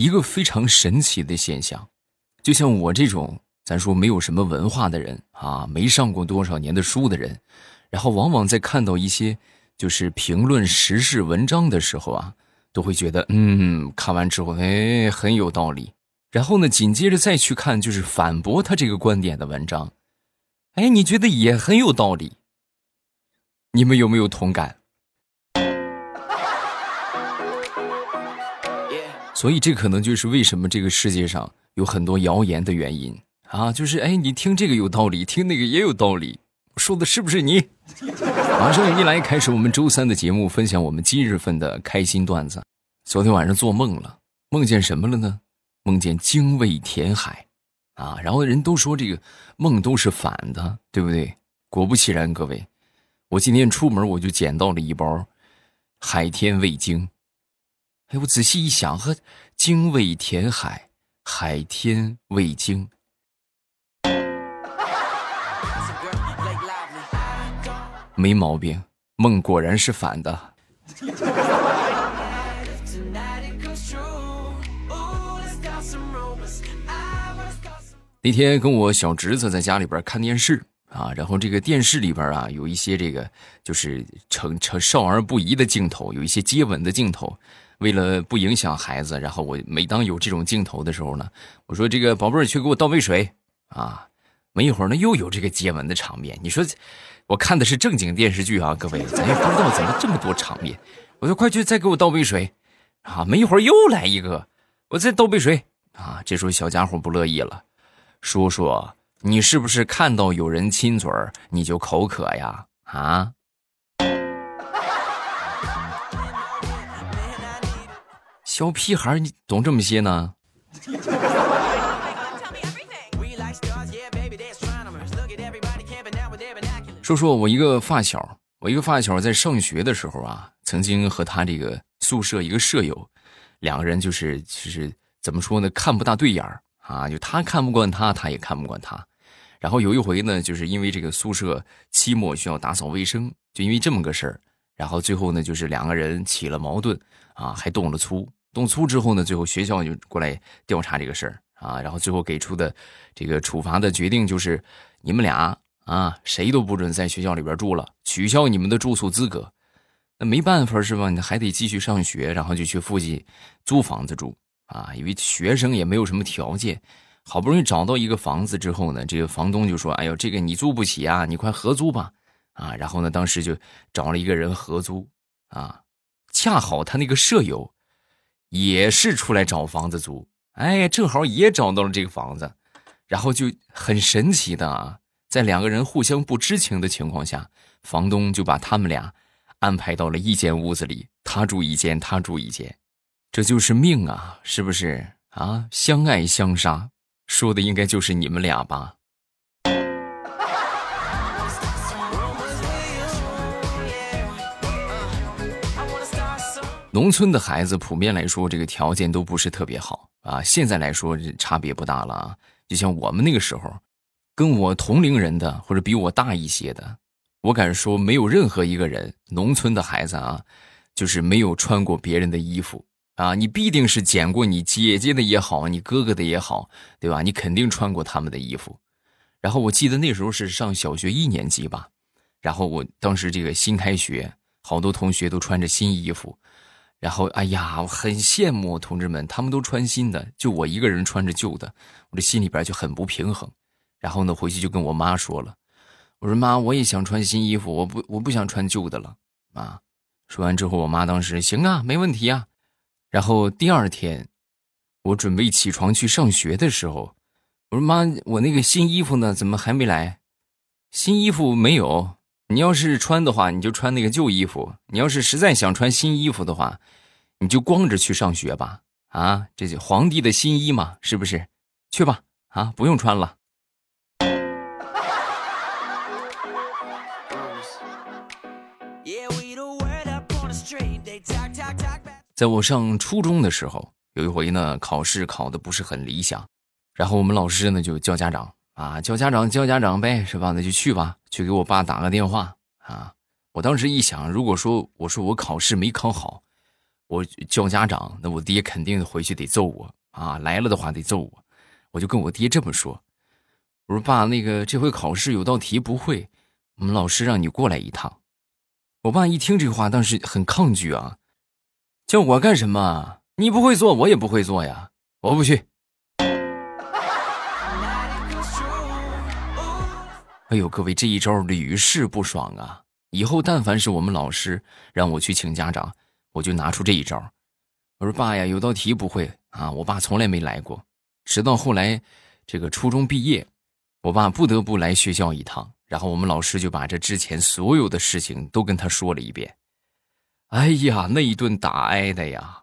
一个非常神奇的现象，就像我这种咱说没有什么文化的人啊，没上过多少年的书的人，然后往往在看到一些就是评论时事文章的时候啊，都会觉得嗯，看完之后哎很有道理，然后呢紧接着再去看就是反驳他这个观点的文章，哎你觉得也很有道理，你们有没有同感？所以这可能就是为什么这个世界上有很多谣言的原因啊！就是哎，你听这个有道理，听那个也有道理，说的是不是你？马上一来开始我们周三的节目，分享我们今日份的开心段子。昨天晚上做梦了，梦见什么了呢？梦见精卫填海，啊！然后人都说这个梦都是反的，对不对？果不其然，各位，我今天出门我就捡到了一包海天味精。哎，我仔细一想，和精卫填海，海天味精，没毛病。梦果然是反的。那天跟我小侄子在家里边看电视啊，然后这个电视里边啊有一些这个就是成成少儿不宜的镜头，有一些接吻的镜头。为了不影响孩子，然后我每当有这种镜头的时候呢，我说：“这个宝贝儿，去给我倒杯水啊！”没一会儿呢，又有这个接吻的场面。你说，我看的是正经电视剧啊，各位，咱也不知道怎么这么多场面。我说：“快去再给我倒杯水啊！”没一会儿又来一个，我再倒杯水啊！这时候小家伙不乐意了，叔叔，你是不是看到有人亲嘴儿你就口渴呀？啊？小屁孩，你懂这么些呢？说说我一个发小，我一个发小在上学的时候啊，曾经和他这个宿舍一个舍友，两个人就是就是怎么说呢，看不大对眼儿啊，就他看不惯他，他也看不惯他。然后有一回呢，就是因为这个宿舍期末需要打扫卫生，就因为这么个事儿，然后最后呢，就是两个人起了矛盾啊，还动了粗。动粗之后呢，最后学校就过来调查这个事儿啊，然后最后给出的这个处罚的决定就是，你们俩啊，谁都不准在学校里边住了，取消你们的住宿资格。那没办法是吧？你还得继续上学，然后就去附近租房子住啊，因为学生也没有什么条件，好不容易找到一个房子之后呢，这个房东就说：“哎呦，这个你租不起啊，你快合租吧。”啊，然后呢，当时就找了一个人合租啊，恰好他那个舍友。也是出来找房子租，哎，正好也找到了这个房子，然后就很神奇的啊，在两个人互相不知情的情况下，房东就把他们俩安排到了一间屋子里，他住一间，他住一间，这就是命啊，是不是啊？相爱相杀，说的应该就是你们俩吧。农村的孩子普遍来说，这个条件都不是特别好啊。现在来说，差别不大了啊。就像我们那个时候，跟我同龄人的或者比我大一些的，我敢说，没有任何一个人，农村的孩子啊，就是没有穿过别人的衣服啊。你必定是捡过你姐姐的也好，你哥哥的也好，对吧？你肯定穿过他们的衣服。然后我记得那时候是上小学一年级吧，然后我当时这个新开学，好多同学都穿着新衣服。然后，哎呀，我很羡慕同志们，他们都穿新的，就我一个人穿着旧的，我这心里边就很不平衡。然后呢，回去就跟我妈说了，我说妈，我也想穿新衣服，我不，我不想穿旧的了。妈，说完之后，我妈当时行啊，没问题啊。然后第二天，我准备起床去上学的时候，我说妈，我那个新衣服呢，怎么还没来？新衣服没有。你要是穿的话，你就穿那个旧衣服；你要是实在想穿新衣服的话，你就光着去上学吧。啊，这就皇帝的新衣嘛，是不是？去吧，啊，不用穿了。在我上初中的时候，有一回呢，考试考的不是很理想，然后我们老师呢就叫家长。啊，叫家长叫家长呗，是吧？那就去吧，去给我爸打个电话啊！我当时一想，如果说我说我考试没考好，我叫家长，那我爹肯定回去得揍我啊！来了的话得揍我，我就跟我爹这么说：“我说爸，那个这回考试有道题不会，我们老师让你过来一趟。”我爸一听这话，当时很抗拒啊，叫我干什么？你不会做，我也不会做呀，我不去。哎呦，各位，这一招屡试不爽啊！以后但凡是我们老师让我去请家长。我就拿出这一招，我说：“爸呀，有道题不会啊！”我爸从来没来过，直到后来，这个初中毕业，我爸不得不来学校一趟，然后我们老师就把这之前所有的事情都跟他说了一遍。哎呀，那一顿打挨的呀，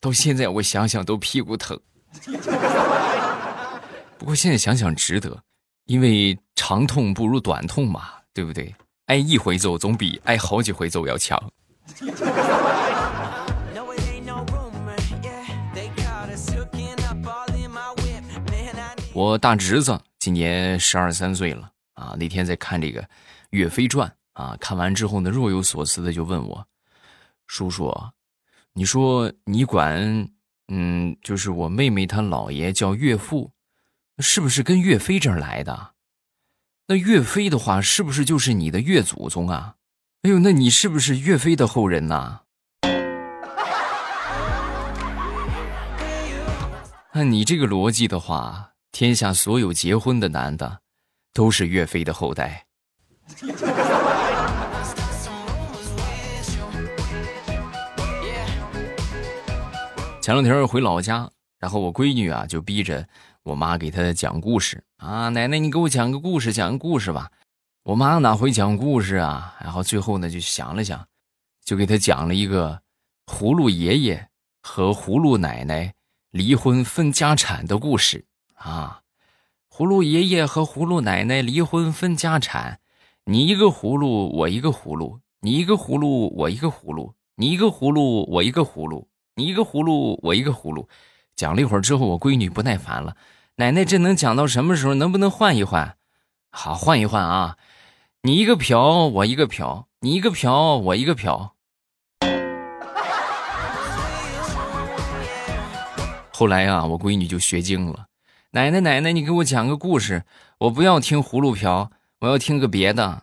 到现在我想想都屁股疼。不过现在想想值得，因为长痛不如短痛嘛，对不对？挨一回揍总比挨好几回揍要强。我大侄子今年十二三岁了啊！那天在看这个《岳飞传》啊，看完之后呢，若有所思的就问我：“叔叔，你说你管嗯，就是我妹妹她姥爷叫岳父，是不是跟岳飞这儿来的？那岳飞的话，是不是就是你的岳祖宗啊？哎呦，那你是不是岳飞的后人呐？按你这个逻辑的话。”天下所有结婚的男的，都是岳飞的后代。前两天回老家，然后我闺女啊就逼着我妈给她讲故事啊，奶奶你给我讲个故事，讲个故事吧。我妈哪会讲故事啊？然后最后呢就想了想，就给她讲了一个葫芦爷爷和葫芦奶奶离婚分家产的故事。啊，葫芦爷爷和葫芦奶奶离婚分家产，你一个葫芦我一个葫芦，你一个葫芦我一个葫芦，你一个葫芦我一个葫芦，你一个葫芦我一个葫芦。讲了一会儿之后，我闺女不耐烦了，奶奶这能讲到什么时候？能不能换一换？好，换一换啊！你一个瓢，我一个瓢，你一个瓢，我一个瓢。后来啊，我闺女就学精了。奶奶，奶奶，你给我讲个故事。我不要听葫芦瓢，我要听个别的。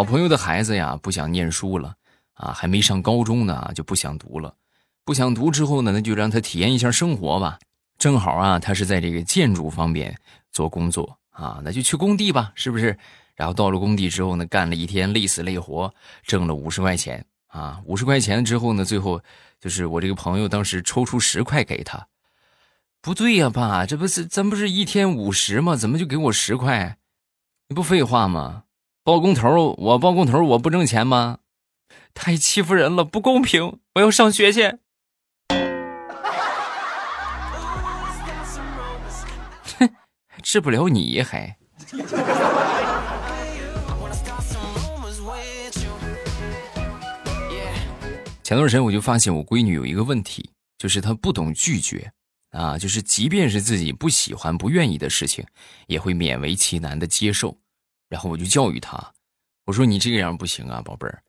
好朋友的孩子呀，不想念书了啊，还没上高中呢，就不想读了。不想读之后呢，那就让他体验一下生活吧。正好啊，他是在这个建筑方面做工作啊，那就去工地吧，是不是？然后到了工地之后呢，干了一天累死累活，挣了五十块钱。啊，五十块钱之后呢？最后就是我这个朋友当时抽出十块给他，不对呀，爸，这不是咱不是一天五十吗？怎么就给我十块？你不废话吗？包工头，我包工头，我不挣钱吗？太欺负人了，不公平！我要上学去。哼，治不了你还。前段时间我就发现我闺女有一个问题，就是她不懂拒绝啊，就是即便是自己不喜欢、不愿意的事情，也会勉为其难的接受。然后我就教育她，我说：“你这个样不行啊，宝贝儿，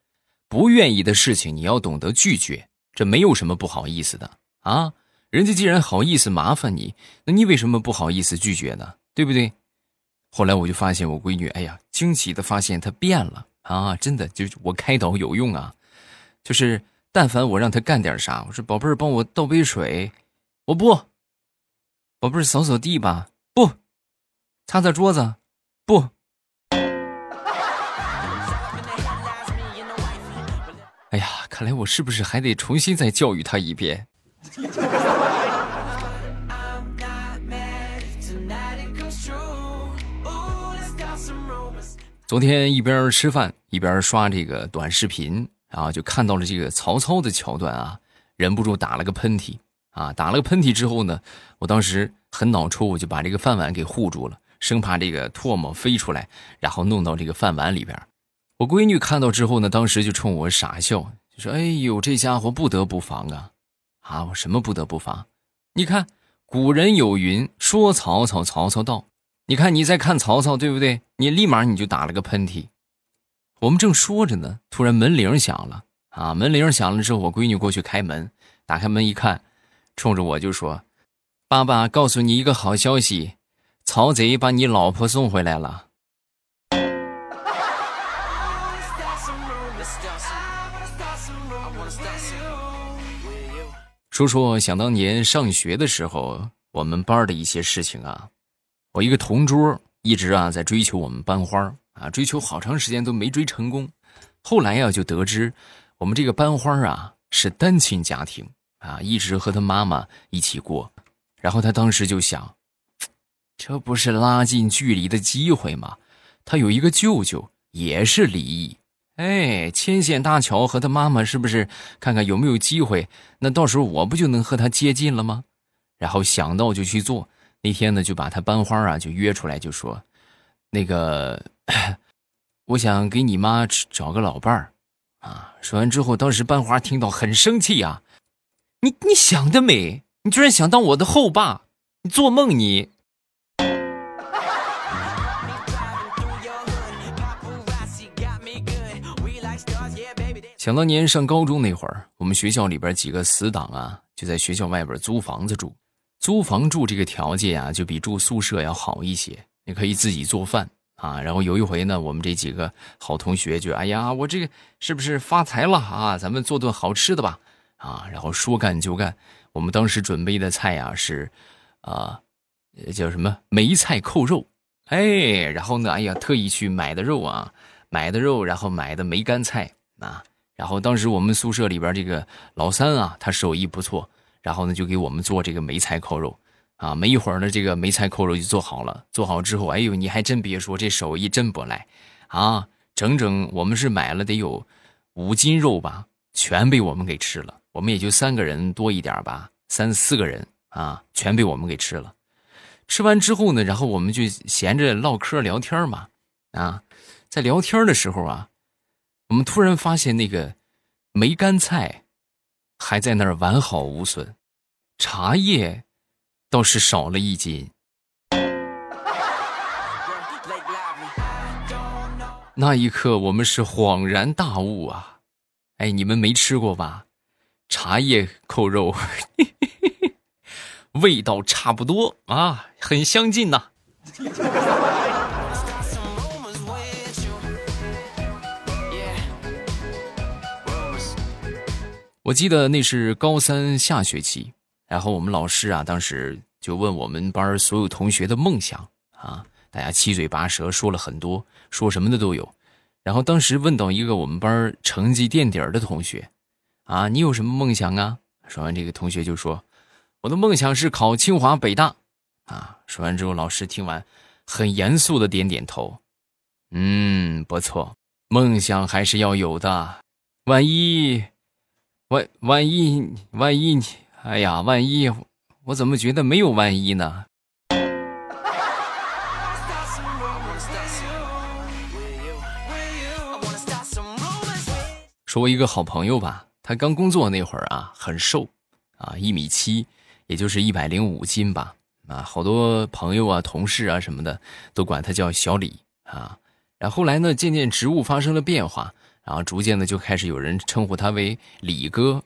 不愿意的事情你要懂得拒绝，这没有什么不好意思的啊。人家既然好意思麻烦你，那你为什么不好意思拒绝呢？对不对？”后来我就发现我闺女，哎呀，惊奇的发现她变了啊！真的，就我开导有用啊，就是。但凡我让她干点啥，我说宝贝儿帮我倒杯水，我不。宝贝儿扫扫地吧，不。擦擦桌子，不。看来我是不是还得重新再教育他一遍？昨天一边吃饭一边刷这个短视频。然后就看到了这个曹操的桥段啊，忍不住打了个喷嚏啊！打了个喷嚏之后呢，我当时很脑抽，我就把这个饭碗给护住了，生怕这个唾沫飞出来，然后弄到这个饭碗里边。我闺女看到之后呢，当时就冲我傻笑，就说：“哎呦，这家伙不得不防啊！啊，我什么不得不防？你看古人有云，说曹操，曹操到。你看你在看曹操，对不对？你立马你就打了个喷嚏。我们正说着呢，突然门铃响了啊！门铃响了之后，我闺女过去开门，打开门一看，冲着我就说：“爸爸，告诉你一个好消息，曹贼把你老婆送回来了。”说说想当年上学的时候，我们班的一些事情啊。我一个同桌一直啊在追求我们班花啊，追求好长时间都没追成功。后来呀就得知我们这个班花啊是单亲家庭啊，一直和他妈妈一起过。然后他当时就想，这不是拉近距离的机会吗？他有一个舅舅也是离异。哎，牵线搭桥和他妈妈是不是看看有没有机会？那到时候我不就能和他接近了吗？然后想到就去做。那天呢，就把他班花啊就约出来，就说：“那个，我想给你妈找个老伴儿啊。”说完之后，当时班花听到很生气啊：“你你想得美！你居然想当我的后爸！你做梦你！”想当年上高中那会儿，我们学校里边几个死党啊，就在学校外边租房子住。租房住这个条件啊，就比住宿舍要好一些。你可以自己做饭啊。然后有一回呢，我们这几个好同学就哎呀，我这个是不是发财了啊？咱们做顿好吃的吧啊。然后说干就干，我们当时准备的菜呀是，啊，叫什么梅菜扣肉。哎，然后呢，哎呀，特意去买的肉啊，买的肉，然后买的梅干菜啊。然后当时我们宿舍里边这个老三啊，他手艺不错，然后呢就给我们做这个梅菜扣肉，啊，没一会儿呢这个梅菜扣肉就做好了。做好之后，哎呦，你还真别说，这手艺真不赖，啊，整整我们是买了得有五斤肉吧，全被我们给吃了。我们也就三个人多一点吧，三四个人啊，全被我们给吃了。吃完之后呢，然后我们就闲着唠嗑聊天嘛，啊，在聊天的时候啊。我们突然发现那个梅干菜还在那儿完好无损，茶叶倒是少了一斤。那一刻，我们是恍然大悟啊！哎，你们没吃过吧？茶叶扣肉，味道差不多啊，很相近呐。我记得那是高三下学期，然后我们老师啊，当时就问我们班所有同学的梦想啊，大家七嘴八舌说了很多，说什么的都有。然后当时问到一个我们班成绩垫底儿的同学，啊，你有什么梦想啊？说完这个同学就说，我的梦想是考清华北大。啊，说完之后，老师听完很严肃的点点头，嗯，不错，梦想还是要有的，万一。万万一万一你，哎呀，万一我怎么觉得没有万一呢？说我一个好朋友吧，他刚工作那会儿啊，很瘦，啊，一米七，也就是一百零五斤吧，啊，好多朋友啊、同事啊什么的都管他叫小李啊。然后来呢，渐渐职务发生了变化。然后逐渐的就开始有人称呼他为李哥，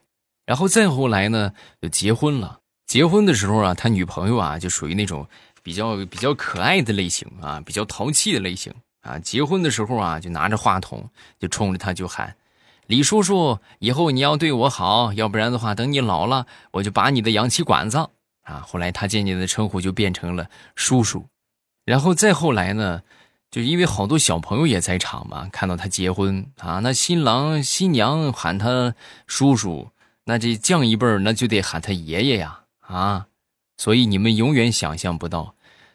然后再后来呢就结婚了。结婚的时候啊，他女朋友啊就属于那种比较比较可爱的类型啊，比较淘气的类型啊。结婚的时候啊，就拿着话筒就冲着他就喊：“李叔叔，以后你要对我好，要不然的话，等你老了，我就拔你的氧气管子。”啊，后来他渐渐的称呼就变成了叔叔，然后再后来呢。就因为好多小朋友也在场嘛，看到他结婚啊，那新郎新娘喊他叔叔，那这降一辈儿那就得喊他爷爷呀啊！所以你们永远想象不到，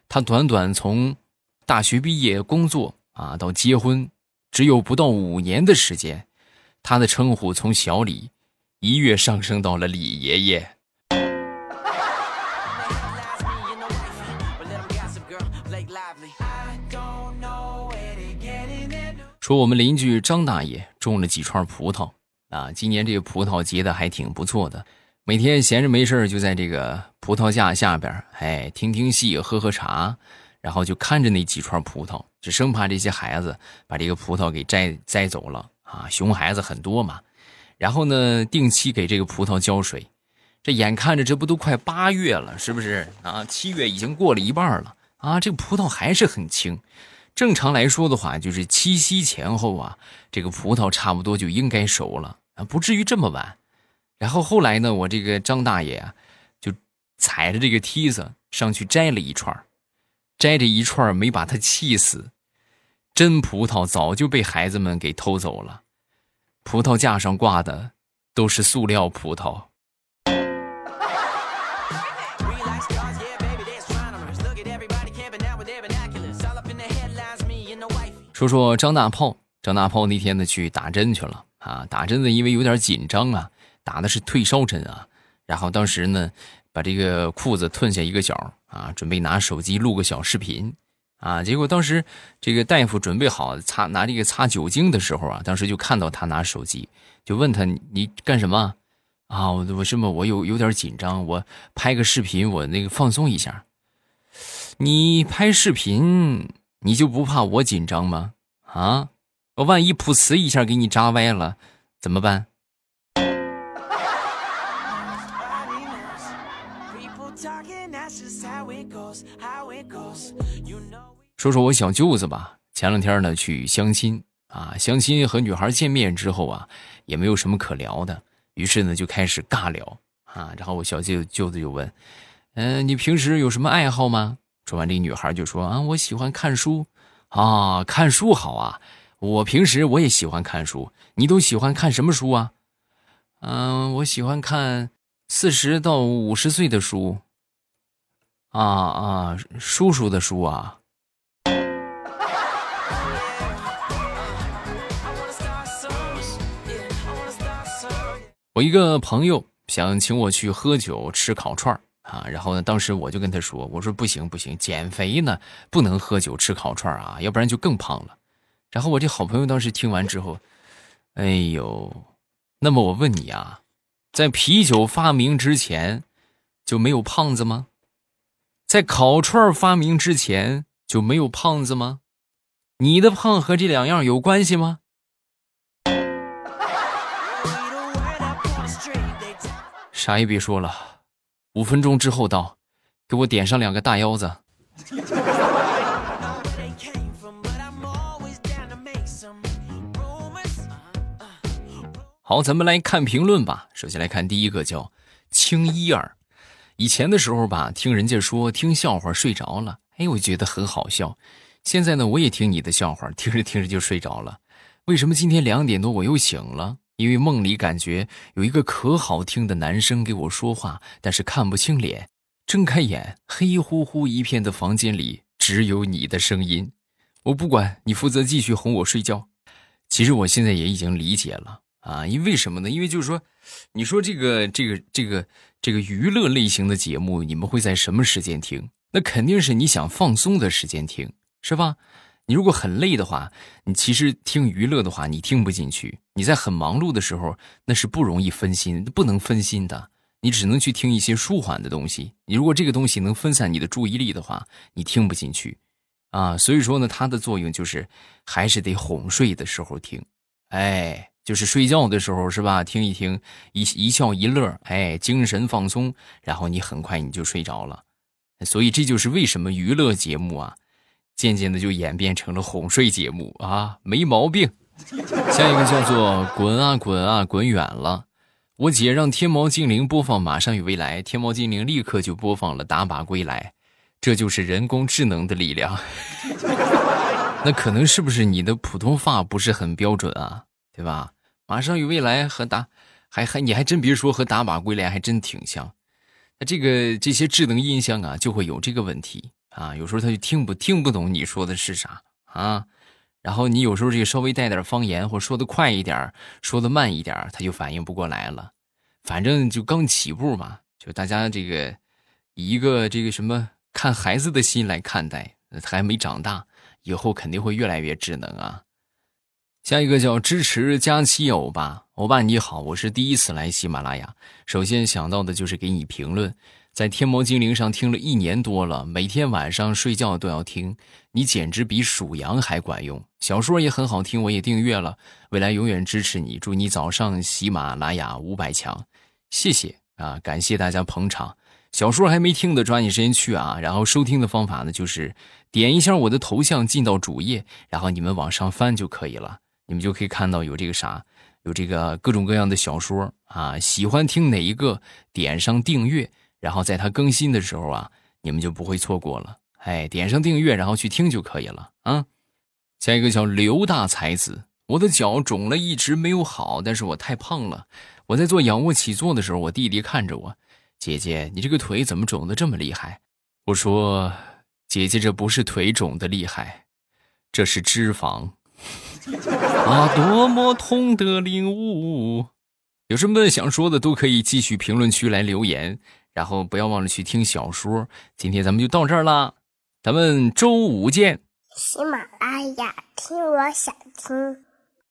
他短短从大学毕业工作啊到结婚，只有不到五年的时间，他的称呼从小李一跃上升到了李爷爷。说我们邻居张大爷种了几串葡萄啊，今年这个葡萄结的还挺不错的。每天闲着没事就在这个葡萄架下边，哎，听听戏，喝喝茶，然后就看着那几串葡萄，就生怕这些孩子把这个葡萄给摘摘走了啊。熊孩子很多嘛，然后呢，定期给这个葡萄浇水。这眼看着这不都快八月了，是不是啊？七月已经过了一半了啊，这个葡萄还是很青。正常来说的话，就是七夕前后啊，这个葡萄差不多就应该熟了啊，不至于这么晚。然后后来呢，我这个张大爷啊，就踩着这个梯子上去摘了一串摘着一串没把他气死。真葡萄早就被孩子们给偷走了，葡萄架上挂的都是塑料葡萄。说说张大炮，张大炮那天呢去打针去了啊，打针呢因为有点紧张啊，打的是退烧针啊，然后当时呢把这个裤子褪下一个角啊，准备拿手机录个小视频啊，结果当时这个大夫准备好擦拿这个擦酒精的时候啊，当时就看到他拿手机，就问他你干什么啊？我我什么我有有点紧张，我拍个视频我那个放松一下。你拍视频？你就不怕我紧张吗？啊，我万一噗呲一下给你扎歪了，怎么办？说说我小舅子吧，前两天呢去相亲啊，相亲和女孩见面之后啊，也没有什么可聊的，于是呢就开始尬聊啊。然后我小舅舅子就问：“嗯，你平时有什么爱好吗？”说完，这女孩就说：“啊，我喜欢看书，啊，看书好啊。我平时我也喜欢看书。你都喜欢看什么书啊？嗯，我喜欢看四十到五十岁的书。啊啊，叔叔的书啊。我一个朋友想请我去喝酒吃烤串儿。”啊，然后呢？当时我就跟他说：“我说不行不行，减肥呢，不能喝酒吃烤串啊，要不然就更胖了。”然后我这好朋友当时听完之后，哎呦，那么我问你啊，在啤酒发明之前就没有胖子吗？在烤串发明之前就没有胖子吗？你的胖和这两样有关系吗？啥也别说了。五分钟之后到，给我点上两个大腰子。好，咱们来看评论吧。首先来看第一个，叫青衣儿。以前的时候吧，听人家说听笑话睡着了，哎，我觉得很好笑。现在呢，我也听你的笑话，听着听着就睡着了。为什么今天两点多我又醒了？因为梦里感觉有一个可好听的男生给我说话，但是看不清脸。睁开眼，黑乎乎一片的房间里只有你的声音。我不管你负责继续哄我睡觉。其实我现在也已经理解了啊，因为什么呢？因为就是说，你说这个这个这个这个娱乐类型的节目，你们会在什么时间听？那肯定是你想放松的时间听，是吧？你如果很累的话，你其实听娱乐的话，你听不进去。你在很忙碌的时候，那是不容易分心，不能分心的。你只能去听一些舒缓的东西。你如果这个东西能分散你的注意力的话，你听不进去，啊，所以说呢，它的作用就是还是得哄睡的时候听，哎，就是睡觉的时候是吧？听一听，一一笑一乐，哎，精神放松，然后你很快你就睡着了。所以这就是为什么娱乐节目啊。渐渐的就演变成了哄睡节目啊，没毛病。下一个叫做“滚啊滚啊滚远了”，我姐让天猫精灵播放《马上与未来》，天猫精灵立刻就播放了《打靶归来》，这就是人工智能的力量。那可能是不是你的普通话不是很标准啊？对吧？《马上与未来》和打还还你还真别说，和《打靶归来》还真挺像。那这个这些智能音箱啊，就会有这个问题。啊，有时候他就听不听不懂你说的是啥啊，然后你有时候这个稍微带点方言，或说的快一点，说的慢一点，他就反应不过来了。反正就刚起步嘛，就大家这个一个这个什么看孩子的心来看待，他还没长大，以后肯定会越来越智能啊。下一个叫支持佳期欧巴，欧巴你好，我是第一次来喜马拉雅，首先想到的就是给你评论。在天猫精灵上听了一年多了，每天晚上睡觉都要听，你简直比数羊还管用。小说也很好听，我也订阅了，未来永远支持你。祝你早上喜马拉雅五百强，谢谢啊，感谢大家捧场。小说还没听的，抓紧时间去啊！然后收听的方法呢，就是点一下我的头像进到主页，然后你们往上翻就可以了，你们就可以看到有这个啥。有这个各种各样的小说啊，喜欢听哪一个，点上订阅，然后在它更新的时候啊，你们就不会错过了。哎，点上订阅，然后去听就可以了啊。下一个叫刘大才子，我的脚肿了，一直没有好，但是我太胖了。我在做仰卧起坐的时候，我弟弟看着我，姐姐，你这个腿怎么肿的这么厉害？我说，姐姐，这不是腿肿的厉害，这是脂肪。啊，多么痛的领悟！有什么想说的，都可以继续评论区来留言，然后不要忘了去听小说。今天咱们就到这儿啦，咱们周五见。喜马拉雅，听我想听。